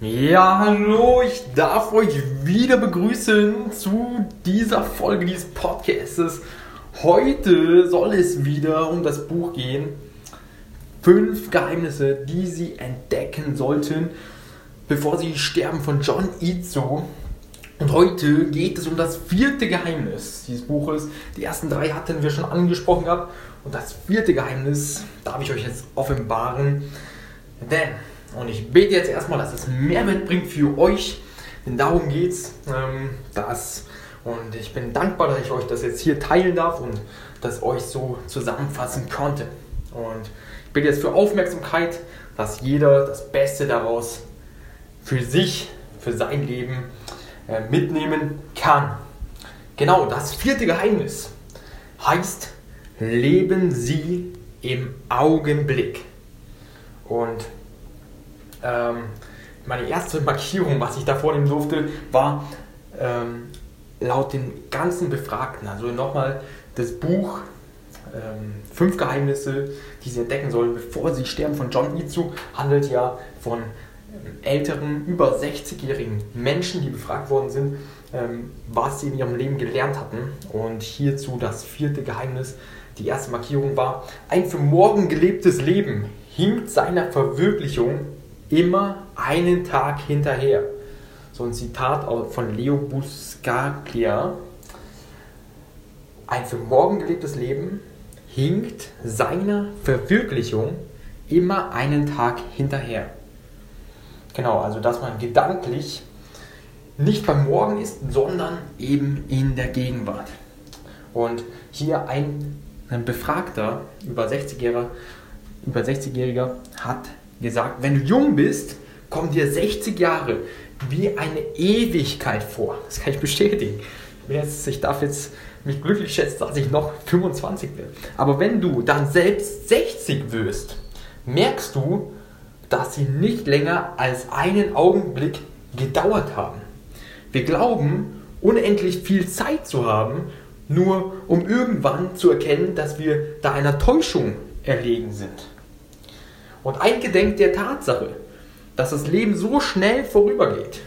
Ja, hallo, ich darf euch wieder begrüßen zu dieser Folge dieses Podcasts. Heute soll es wieder um das Buch gehen. Fünf Geheimnisse, die Sie entdecken sollten, bevor Sie sterben von John Izzo. Und heute geht es um das vierte Geheimnis dieses Buches. Die ersten drei hatten wir schon angesprochen gehabt. Und das vierte Geheimnis darf ich euch jetzt offenbaren. Denn, und ich bete jetzt erstmal, dass es Mehrwert bringt für euch, denn darum geht es, ähm, dass, und ich bin dankbar, dass ich euch das jetzt hier teilen darf und das euch so zusammenfassen konnte. Und ich bitte jetzt für Aufmerksamkeit, dass jeder das Beste daraus für sich, für sein Leben äh, mitnehmen kann. Genau, das vierte Geheimnis heißt leben Sie im Augenblick. Und ähm, meine erste Markierung, was ich da vornehmen durfte, war ähm, laut den ganzen Befragten, also nochmal das Buch ähm, Fünf Geheimnisse, die Sie entdecken sollen, bevor Sie sterben von John Itzu, handelt ja von älteren, über 60-jährigen Menschen, die befragt worden sind, ähm, was sie in ihrem Leben gelernt hatten. Und hierzu das vierte Geheimnis, die erste Markierung war, ein für morgen gelebtes Leben hinkt seiner Verwirklichung immer einen Tag hinterher. So ein Zitat von Leo Buscaglia. Ein für morgen gelebtes Leben hinkt seiner Verwirklichung immer einen Tag hinterher. Genau, also dass man gedanklich nicht beim Morgen ist, sondern eben in der Gegenwart. Und hier ein ein Befragter über 60-Jähriger über 60-Jähriger hat gesagt, wenn du jung bist, kommen dir 60 Jahre wie eine Ewigkeit vor. Das kann ich bestätigen. Ich darf jetzt mich glücklich schätzen, dass ich noch 25 bin. Aber wenn du dann selbst 60 wirst, merkst du, dass sie nicht länger als einen Augenblick gedauert haben. Wir glauben, unendlich viel Zeit zu haben nur um irgendwann zu erkennen, dass wir da einer Täuschung erlegen sind. Und eingedenk der Tatsache, dass das Leben so schnell vorübergeht,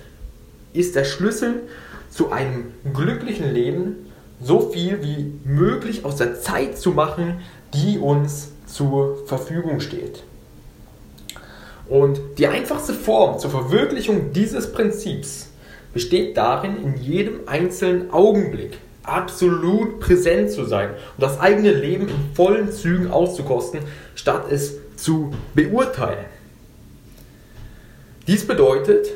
ist der Schlüssel zu einem glücklichen Leben, so viel wie möglich aus der Zeit zu machen, die uns zur Verfügung steht. Und die einfachste Form zur Verwirklichung dieses Prinzips besteht darin, in jedem einzelnen Augenblick absolut präsent zu sein und das eigene Leben in vollen Zügen auszukosten, statt es zu beurteilen. Dies bedeutet,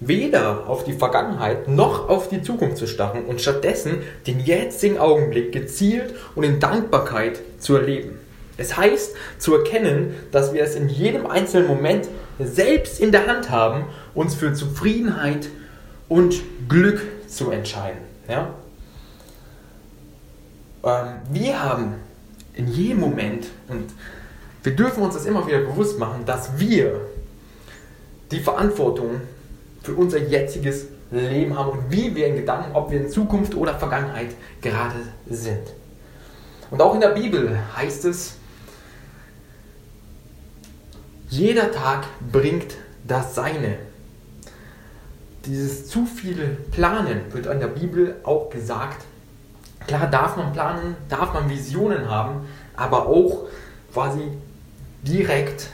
weder auf die Vergangenheit noch auf die Zukunft zu starren und stattdessen den jetzigen Augenblick gezielt und in Dankbarkeit zu erleben. Es heißt zu erkennen, dass wir es in jedem einzelnen Moment selbst in der Hand haben, uns für Zufriedenheit und Glück zu entscheiden. Ja? Ähm, wir haben in jedem Moment, und wir dürfen uns das immer wieder bewusst machen, dass wir die Verantwortung für unser jetziges Leben haben und wie wir in Gedanken, ob wir in Zukunft oder Vergangenheit gerade sind. Und auch in der Bibel heißt es, jeder Tag bringt das Seine. Dieses zu viele Planen wird in der Bibel auch gesagt. Klar darf man planen, darf man Visionen haben, aber auch quasi direkt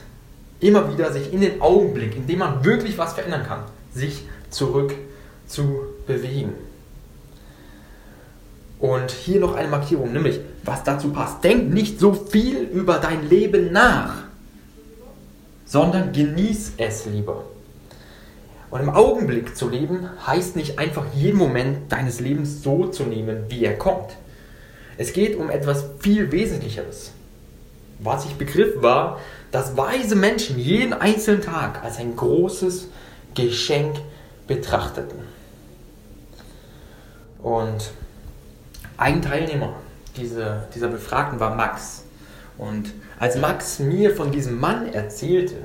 immer wieder sich in den Augenblick, in dem man wirklich was verändern kann, sich zurück zu bewegen. Und hier noch eine Markierung, nämlich was dazu passt. Denk nicht so viel über dein Leben nach, sondern genieß es lieber. Und im Augenblick zu leben heißt nicht einfach jeden Moment deines Lebens so zu nehmen, wie er kommt. Es geht um etwas viel Wesentlicheres. Was ich begriff war, dass weise Menschen jeden einzelnen Tag als ein großes Geschenk betrachteten. Und ein Teilnehmer dieser, dieser Befragten war Max. Und als Max mir von diesem Mann erzählte,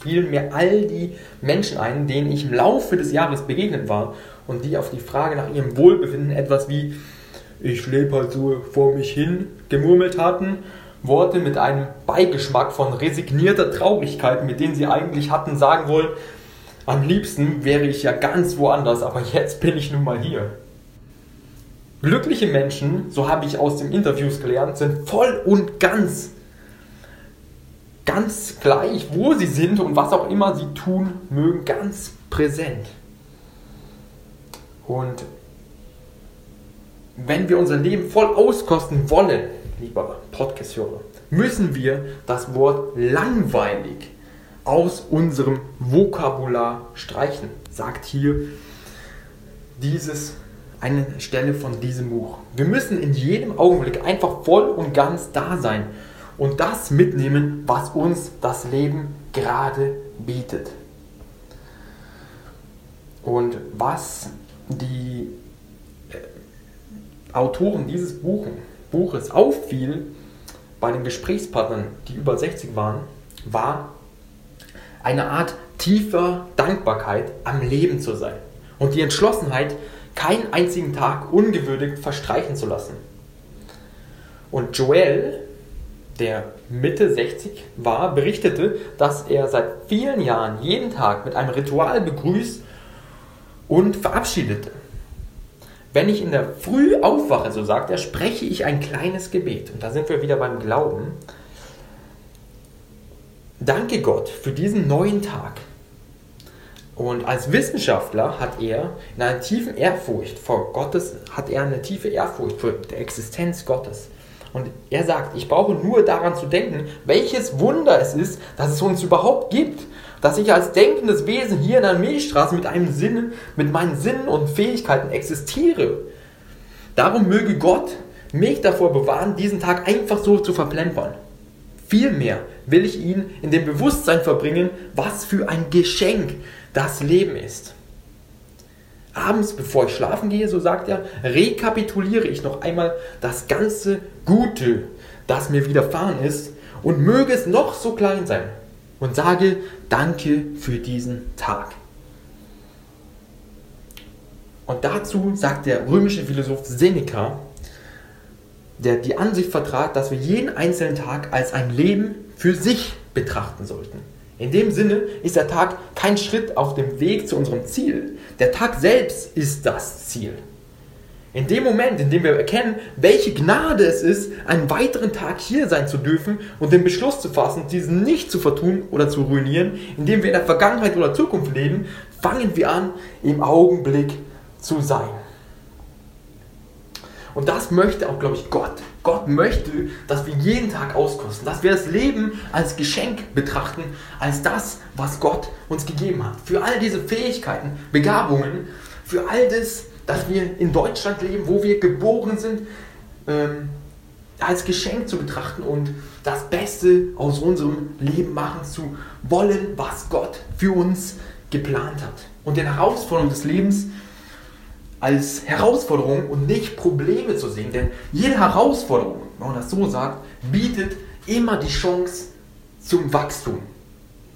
fielen mir all die Menschen ein, denen ich im Laufe des Jahres begegnet war und die auf die Frage nach ihrem Wohlbefinden etwas wie ich lebe halt so vor mich hin gemurmelt hatten. Worte mit einem Beigeschmack von resignierter Traurigkeit, mit denen sie eigentlich hatten sagen wollen, am liebsten wäre ich ja ganz woanders, aber jetzt bin ich nun mal hier. Glückliche Menschen, so habe ich aus den Interviews gelernt, sind voll und ganz, ganz gleich, wo sie sind und was auch immer sie tun mögen, ganz präsent. Und wenn wir unser Leben voll auskosten wollen, lieber Podcast-Hörer, müssen wir das Wort langweilig aus unserem Vokabular streichen, sagt hier dieses eine Stelle von diesem Buch. Wir müssen in jedem Augenblick einfach voll und ganz da sein und das mitnehmen, was uns das Leben gerade bietet. Und was die äh, Autoren dieses Buches auffiel bei den Gesprächspartnern, die über 60 waren, war eine Art tiefer Dankbarkeit am Leben zu sein und die Entschlossenheit, keinen einzigen Tag ungewürdigt verstreichen zu lassen. Und Joel, der Mitte 60 war, berichtete, dass er seit vielen Jahren jeden Tag mit einem Ritual begrüßt und verabschiedete. Wenn ich in der Früh aufwache, so sagt er, spreche ich ein kleines Gebet. Und da sind wir wieder beim Glauben. Danke Gott für diesen neuen Tag. Und als Wissenschaftler hat er in einer tiefen Ehrfurcht vor Gottes, hat er eine tiefe Ehrfurcht vor der Existenz Gottes. Und er sagt, ich brauche nur daran zu denken, welches Wunder es ist, dass es uns überhaupt gibt. Dass ich als denkendes Wesen hier in einer Milchstraße mit einem Sinn, mit meinen Sinnen und Fähigkeiten existiere. Darum möge Gott mich davor bewahren, diesen Tag einfach so zu verplempern. Vielmehr will ich ihn in dem Bewusstsein verbringen, was für ein Geschenk das Leben ist. Abends, bevor ich schlafen gehe, so sagt er, rekapituliere ich noch einmal das ganze Gute, das mir widerfahren ist, und möge es noch so klein sein, und sage Danke für diesen Tag. Und dazu sagt der römische Philosoph Seneca, der die Ansicht vertrat, dass wir jeden einzelnen Tag als ein Leben für sich betrachten sollten. In dem Sinne ist der Tag kein Schritt auf dem Weg zu unserem Ziel. Der Tag selbst ist das Ziel. In dem Moment, in dem wir erkennen, welche Gnade es ist, einen weiteren Tag hier sein zu dürfen und den Beschluss zu fassen, diesen nicht zu vertun oder zu ruinieren, indem wir in der Vergangenheit oder Zukunft leben, fangen wir an, im Augenblick zu sein. Und das möchte auch, glaube ich, Gott Gott möchte, dass wir jeden Tag auskosten, dass wir das Leben als Geschenk betrachten, als das, was Gott uns gegeben hat. Für all diese Fähigkeiten, Begabungen, für all das, dass wir in Deutschland leben, wo wir geboren sind, ähm, als Geschenk zu betrachten und das Beste aus unserem Leben machen zu wollen, was Gott für uns geplant hat. Und den Herausforderungen des Lebens als Herausforderung und nicht Probleme zu sehen. Denn jede Herausforderung, wenn man das so sagt, bietet immer die Chance zum Wachstum.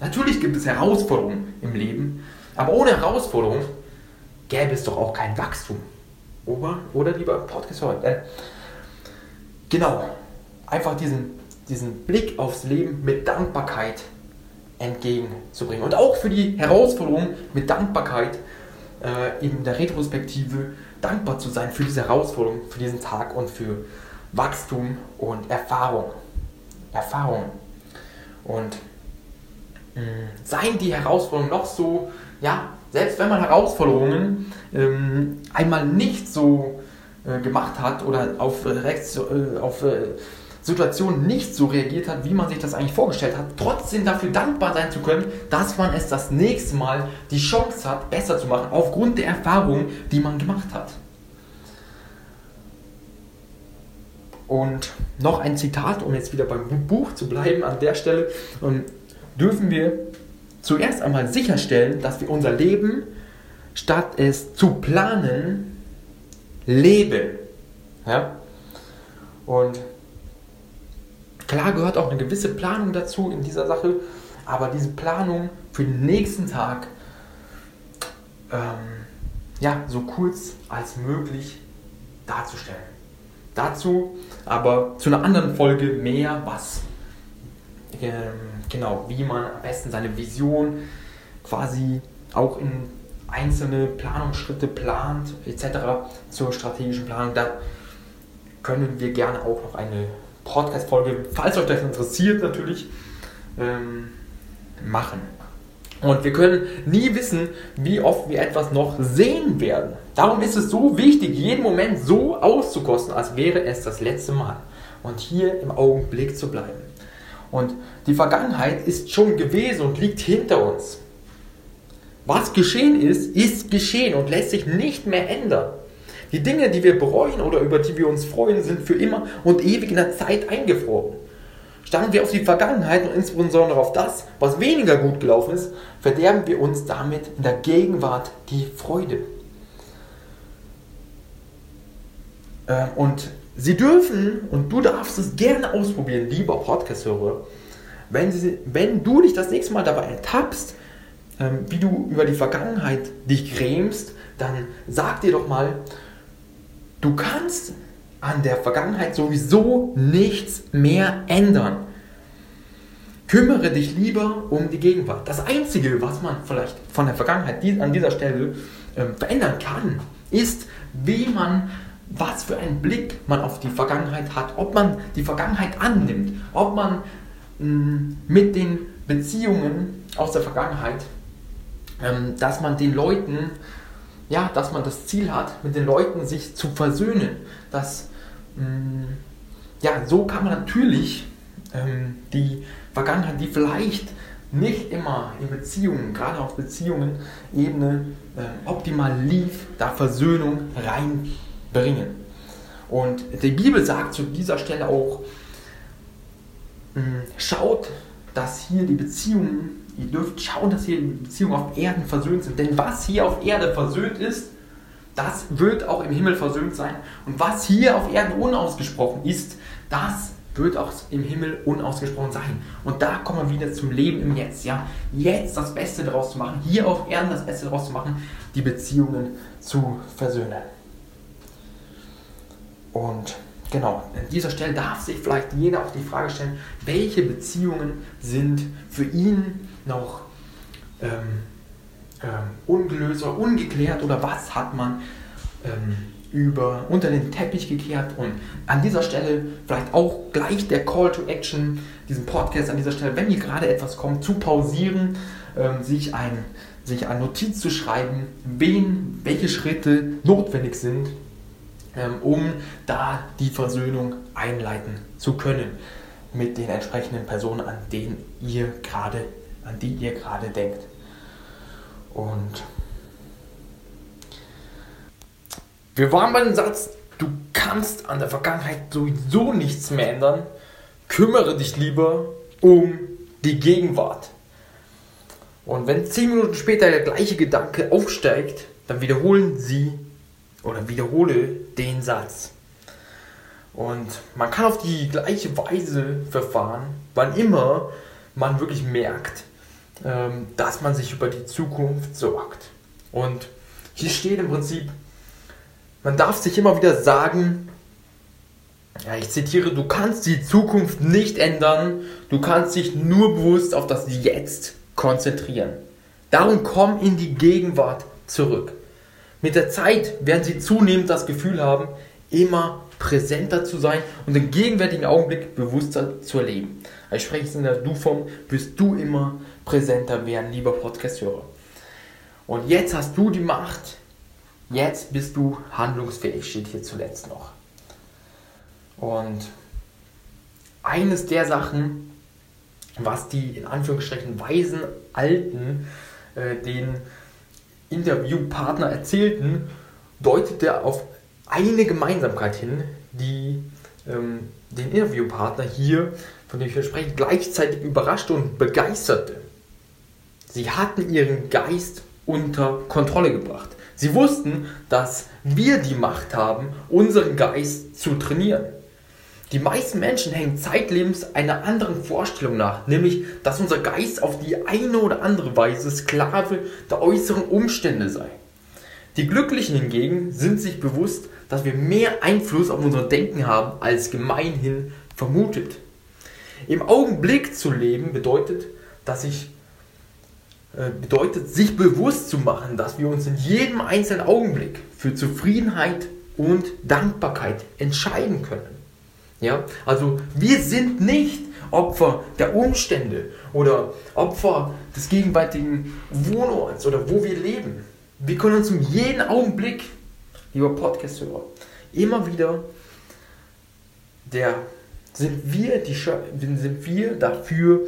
Natürlich gibt es Herausforderungen im Leben, aber ohne Herausforderung gäbe es doch auch kein Wachstum. Oder, oder lieber Podcast heute. Genau, einfach diesen, diesen Blick aufs Leben mit Dankbarkeit entgegenzubringen. Und auch für die Herausforderung mit Dankbarkeit äh, in der Retrospektive dankbar zu sein für diese Herausforderung, für diesen Tag und für Wachstum und Erfahrung. Erfahrung. Und mh, seien die Herausforderungen noch so, ja, selbst wenn man Herausforderungen ähm, einmal nicht so äh, gemacht hat oder auf, äh, äh, auf äh, Situation nicht so reagiert hat, wie man sich das eigentlich vorgestellt hat, trotzdem dafür dankbar sein zu können, dass man es das nächste Mal die Chance hat, besser zu machen, aufgrund der Erfahrung, die man gemacht hat. Und noch ein Zitat, um jetzt wieder beim Buch zu bleiben an der Stelle, ähm, dürfen wir zuerst einmal sicherstellen, dass wir unser Leben, statt es zu planen, leben. Ja? Und Klar gehört auch eine gewisse Planung dazu in dieser Sache, aber diese Planung für den nächsten Tag ähm, ja, so kurz als möglich darzustellen. Dazu aber zu einer anderen Folge mehr, was ähm, genau, wie man am besten seine Vision quasi auch in einzelne Planungsschritte plant, etc. zur strategischen Planung. Da können wir gerne auch noch eine Podcast-Folge, falls euch das interessiert, natürlich ähm, machen. Und wir können nie wissen, wie oft wir etwas noch sehen werden. Darum ist es so wichtig, jeden Moment so auszukosten, als wäre es das letzte Mal. Und hier im Augenblick zu bleiben. Und die Vergangenheit ist schon gewesen und liegt hinter uns. Was geschehen ist, ist geschehen und lässt sich nicht mehr ändern. Die Dinge, die wir bereuen oder über die wir uns freuen, sind für immer und ewig in der Zeit eingefroren. Starren wir auf die Vergangenheit und insbesondere auf das, was weniger gut gelaufen ist, verderben wir uns damit in der Gegenwart die Freude. Ähm, und Sie dürfen und du darfst es gerne ausprobieren, lieber Podcast-Hörer, wenn, wenn du dich das nächste Mal dabei ertappst, ähm, wie du über die Vergangenheit dich grämst, dann sag dir doch mal, Du kannst an der Vergangenheit sowieso nichts mehr ändern. Kümmere dich lieber um die Gegenwart. Das Einzige, was man vielleicht von der Vergangenheit an dieser Stelle äh, verändern kann, ist, wie man, was für einen Blick man auf die Vergangenheit hat, ob man die Vergangenheit annimmt, ob man mh, mm, mit den Beziehungen aus der Vergangenheit, ähm, dass man den Leuten ja, dass man das Ziel hat, mit den Leuten sich zu versöhnen. Dass, mh, mm, ja, so kann man natürlich ähm, die Vergangenheit, die vielleicht nicht immer in Beziehungen, gerade auf Beziehungen-Ebene äh, optimal lief, da Versöhnung reinbringen. Und die Bibel sagt zu dieser Stelle auch, mh, mm, schaut, dass hier die Beziehungen ihr dürft schauen, dass hier Beziehungen auf Erden versöhnt sind. Denn was hier auf Erde versöhnt ist, das wird auch im Himmel versöhnt sein. Und was hier auf Erden unausgesprochen ist, das wird auch im Himmel unausgesprochen sein. Und da kommen wir wieder zum Leben im Jetzt. Ja? Jetzt das Beste daraus zu machen, hier auf Erden das Beste daraus zu machen, die Beziehungen zu versöhnen. Und genau, an dieser Stelle darf sich vielleicht jeder auch die Frage stellen, welche Beziehungen sind für ihn noch ähm, ähm, ungelöst oder ungeklärt oder was hat man ähm, über, unter den Teppich gekehrt? Und an dieser Stelle vielleicht auch gleich der Call to Action, diesen Podcast an dieser Stelle, wenn hier gerade etwas kommt, zu pausieren, ähm, sich ein sich eine Notiz zu schreiben, wen, welche Schritte notwendig sind, um da die Versöhnung einleiten zu können mit den entsprechenden Personen, an denen ihr gerade, an die ihr gerade denkt. Und wir waren bei dem Satz, du kannst an der Vergangenheit sowieso nichts mehr ändern. Kümmere dich lieber um die Gegenwart. Und wenn zehn Minuten später der gleiche Gedanke aufsteigt, dann wiederholen Sie oder wiederhole den Satz. Und man kann auf die gleiche Weise verfahren, wann immer man wirklich merkt, ähm, dass man sich über die Zukunft sorgt. Und hier steht im Prinzip, man darf sich immer wieder sagen, ja, ich zitiere, du kannst die Zukunft nicht ändern, du kannst dich nur bewusst auf das Jetzt konzentrieren. Darum komm in die Gegenwart zurück. Mit der Zeit werden sie zunehmend das Gefühl haben, immer präsenter zu sein und den gegenwärtigen Augenblick bewusster zu erleben. Ich spreche es in der Du-Form, wirst du immer präsenter werden, lieber Podcast-Hörer. Und jetzt hast du die Macht, jetzt bist du handlungsfähig, steht hier zuletzt noch. Und eines der Sachen, was die in Anführungsstrichen weisen Alten äh, den Interviewpartner erzählten, deutete auf eine Gemeinsamkeit hin, die ähm, den Interviewpartner hier, von dem ich spreche, gleichzeitig überraschte und begeisterte. Sie hatten ihren Geist unter Kontrolle gebracht. Sie wussten, dass wir die Macht haben, unseren Geist zu trainieren. Die meisten Menschen hängen zeitlebens einer anderen Vorstellung nach, nämlich, dass unser Geist auf die eine oder andere Weise Sklave der äußeren Umstände sei. Die Glücklichen hingegen sind sich bewusst, dass wir mehr Einfluss auf unser Denken haben, als gemeinhin vermutet. Im Augenblick zu leben bedeutet, dass ich äh, bedeutet, sich bewusst zu machen, dass wir uns in jedem einzelnen Augenblick für Zufriedenheit und Dankbarkeit entscheiden können. Ja? Also wir sind nicht Opfer der Umstände oder Opfer des gegenwärtigen Wohnorts oder wo wir leben. Wir können uns in jedem Augenblick, lieber Podcast-Hörer, immer wieder der sind wir, die, sind wir dafür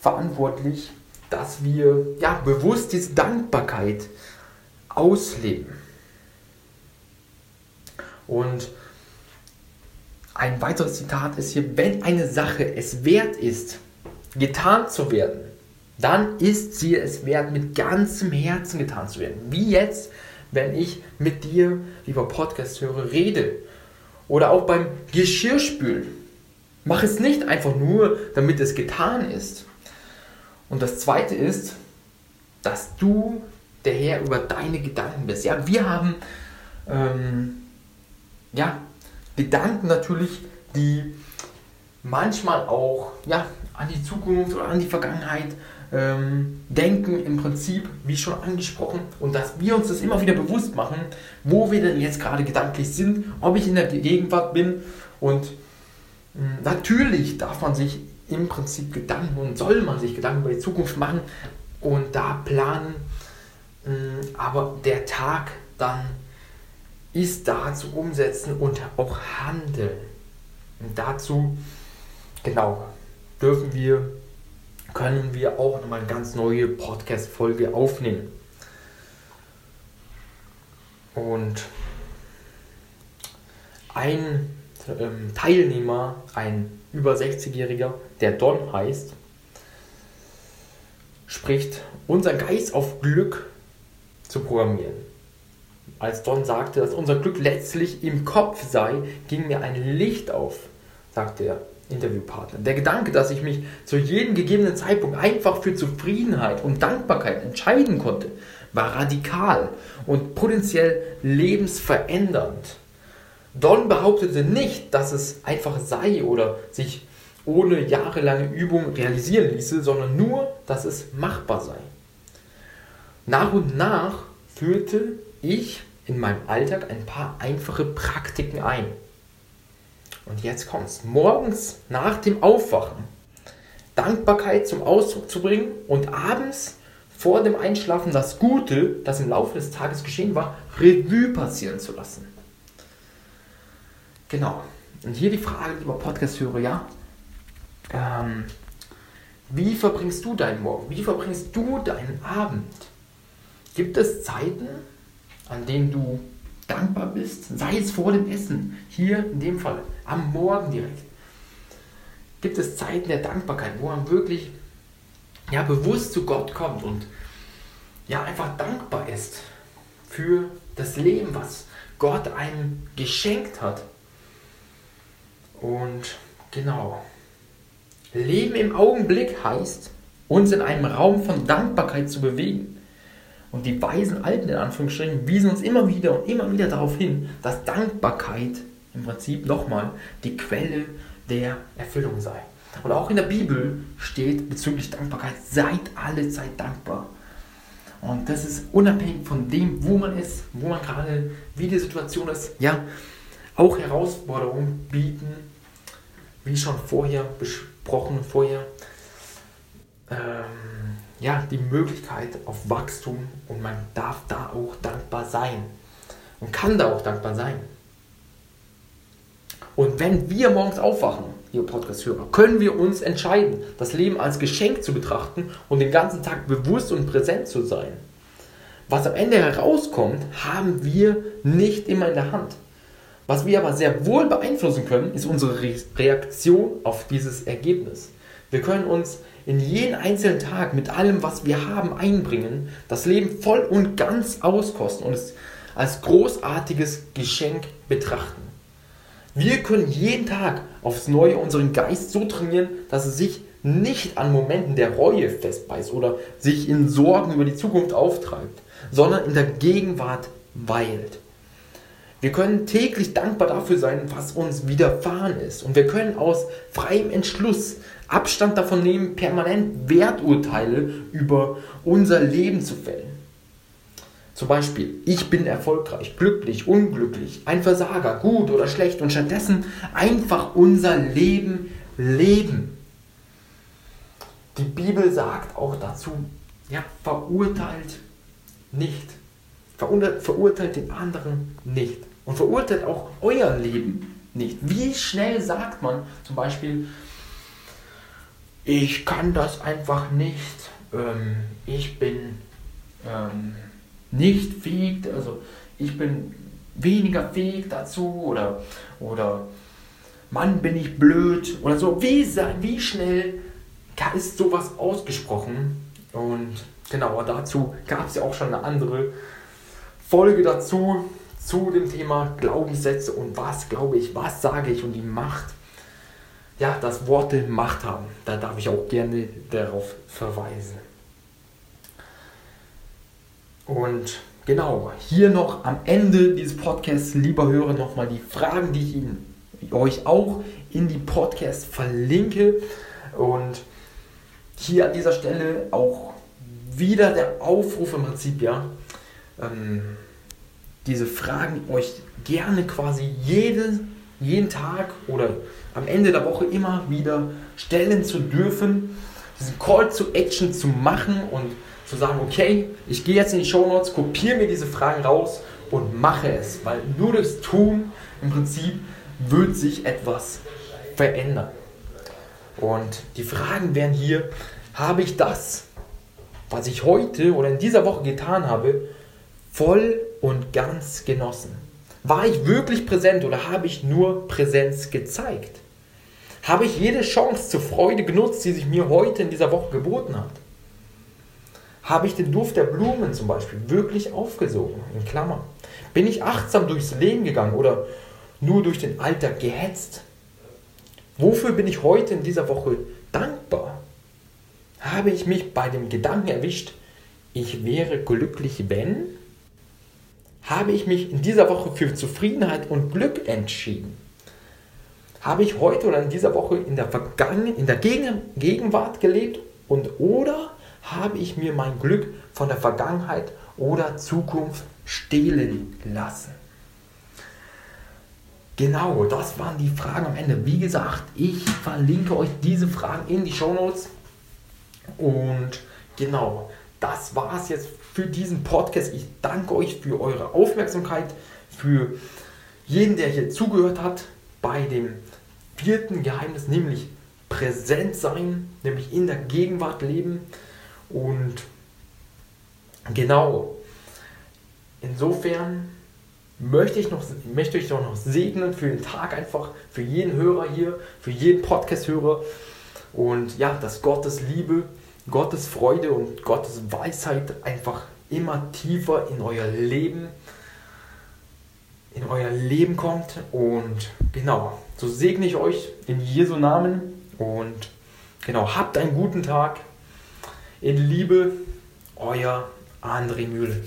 verantwortlich, dass wir ja, bewusst diese Dankbarkeit ausleben. Und ein weiteres Zitat ist hier, wenn eine Sache es wert ist, getan zu werden, dann ist sie es wert, mit ganzem Herzen getan zu werden. Wie jetzt, wenn ich mit dir, lieber Podcast-Hörer, rede. Oder auch beim Geschirrspülen. Mach es nicht einfach nur, damit es getan ist. Und das Zweite ist, dass du der Herr über deine Gedanken bist. Ja, wir haben ähm, ja, Gedanken natürlich, die manchmal auch ja, an die Zukunft oder an die Vergangenheit ähm, denken, im Prinzip, wie schon angesprochen, und dass wir uns das immer wieder bewusst machen, wo wir denn jetzt gerade gedanklich sind, ob ich in der Gegenwart bin. Und mh, hm, natürlich darf man sich im Prinzip Gedanken und soll man sich Gedanken über die Zukunft machen und da planen, mh, hm, aber der Tag dann ist da zu umsetzen und auch handeln. Und dazu, genau, dürfen wir, können wir auch nochmal eine ganz neue Podcast-Folge aufnehmen. Und ein ähm, Teilnehmer, ein über 60-Jähriger, der Don heißt, spricht, unser Geist auf Glück zu programmieren. Als Don sagte, dass unser Glück letztlich im Kopf sei, ging mir ein Licht auf, sagte der Interviewpartner. Der Gedanke, dass ich mich zu jedem gegebenen Zeitpunkt einfach für Zufriedenheit und Dankbarkeit entscheiden konnte, war radikal und potenziell lebensverändernd. Don behauptete nicht, dass es einfach sei oder sich ohne jahrelange Übung realisieren ließe, sondern nur, dass es machbar sei. Nach und nach führte ich in meinem Alltag ein paar einfache Praktiken ein. Und jetzt kommt es. Morgens nach dem Aufwachen Dankbarkeit zum Ausdruck zu bringen und abends vor dem Einschlafen das Gute, das im Laufe des Tages geschehen war, Revue passieren zu lassen. genau. Und hier die Frage, lieber Podcast-Hörer, ja. Ähm, wie verbringst du deinen Morgen? Wie verbringst du deinen Abend? Gibt es Zeiten, an denen du dankbar bist? Sei es vor dem Essen, hier in dem Fall, am Morgen direkt. Gibt es Zeiten der Dankbarkeit, wo man wirklich ja, bewusst zu Gott kommt und ja, einfach dankbar ist für das Leben, was Gott einem geschenkt hat. Und genau, Leben im Augenblick heißt, uns in einem Raum von Dankbarkeit zu bewegen. Und die weisen Alten in Anführungsstrichen wiesen uns immer wieder und immer wieder darauf hin, dass Dankbarkeit im Prinzip nochmal die Quelle der Erfüllung sei. Und auch in der Bibel steht bezüglich Dankbarkeit, seid alle Zeit dankbar. Und das ist unabhängig von dem, wo man ist, wo man gerade, wie die Situation ist, ja, auch Herausforderungen bieten, wie schon vorher besprochen, vorher, ähm, ja, die Möglichkeit auf Wachstum und man darf da auch dankbar sein und kann da auch dankbar sein. Und wenn wir morgens aufwachen, liebe Podcast-Hörer, können wir uns entscheiden, das Leben als Geschenk zu betrachten und den ganzen Tag bewusst und präsent zu sein. Was am Ende herauskommt, haben wir nicht immer in der Hand. Was wir aber sehr wohl beeinflussen können, ist unsere Reaktion auf dieses Ergebnis. Wir können uns in jeden einzelnen Tag mit allem, was wir haben, einbringen, das Leben voll und ganz auskosten und es als großartiges Geschenk betrachten. Wir können jeden Tag aufs Neue unseren Geist so trainieren, dass er sich nicht an Momenten der Reue festbeißt oder sich in Sorgen über die Zukunft auftreibt, sondern in der Gegenwart weilt. Wir können täglich dankbar dafür sein, was uns widerfahren ist. Und wir können aus freiem Entschluss Abstand davon nehmen, permanent Werturteile über unser Leben zu fällen. Zum Beispiel, ich bin erfolgreich, glücklich, unglücklich, ein Versager, gut oder schlecht und stattdessen einfach unser Leben leben. Die Bibel sagt auch dazu, ja, verurteilt nicht. Verurteilt den anderen nicht. Und verurteilt auch euer Leben nicht. Wie schnell sagt man zum Beispiel, ich kann das einfach nicht, ähm, ich bin ähm, nicht fähig, also ich bin weniger fähig dazu oder, oder Mann, bin ich blöd oder so. Wie, wie schnell ist sowas ausgesprochen? Und genau, dazu gab es ja auch schon eine andere Folge dazu, zu dem Thema Glaubenssätze und was glaube ich, was sage ich und die Macht. Ja, dass Worte Macht haben. Da darf ich auch gerne darauf verweisen. Und genau, hier noch am Ende dieses Podcasts, lieber Hörer, nochmal die Fragen, die ich Ihnen, euch auch in die Podcast verlinke. Und hier an dieser Stelle auch wieder der Aufruf im Prinzip, ja, ähm, diese Fragen euch gerne quasi jede, jeden Tag oder am Ende der Woche immer wieder stellen zu dürfen, diesen Call to Action zu machen und zu sagen, okay, ich gehe jetzt in die Show Notes, kopiere mir diese Fragen raus und mache es, weil nur das Tun im Prinzip wird sich etwas verändern. Und die Fragen wären hier, habe ich das, was ich heute oder in dieser Woche getan habe, voll und ganz genossen? War ich wirklich präsent oder habe ich nur Präsenz gezeigt? Habe ich jede Chance zur Freude genutzt, die sich mir heute in dieser Woche geboten hat? Habe ich den Duft der Blumen zum Beispiel wirklich aufgesogen? In Klammern. Bin ich achtsam durchs Leben gegangen oder nur durch den Alltag gehetzt? Wofür bin ich heute in dieser Woche dankbar? Habe ich mich bei dem Gedanken erwischt, ich wäre glücklich, wenn? Habe ich mich in dieser Woche für Zufriedenheit und Glück entschieden? Habe ich heute oder in dieser Woche in der Vergangen in der Gegenwart gelebt und oder habe ich mir mein Glück von der Vergangenheit oder Zukunft stehlen lassen? Genau, das waren die Fragen am Ende. Wie gesagt, ich verlinke euch diese Fragen in die Show Notes. Und genau, das war es jetzt für diesen Podcast. Ich danke euch für eure Aufmerksamkeit, für jeden, der hier zugehört hat. bei dem vierten Geheimnis, nämlich präsent sein, nämlich in der Gegenwart leben. Und genau, insofern möchte ich, noch, möchte ich doch noch segnen für den Tag einfach, für jeden Hörer hier, für jeden Podcast-Hörer. Und ja, dass Gottes Liebe, Gottes Freude und Gottes Weisheit einfach immer tiefer in euer Leben, in euer Leben kommt. Und genau, so segne ich euch in Jesu Namen. Und genau, habt einen guten Tag. In Liebe, euer André Mühle.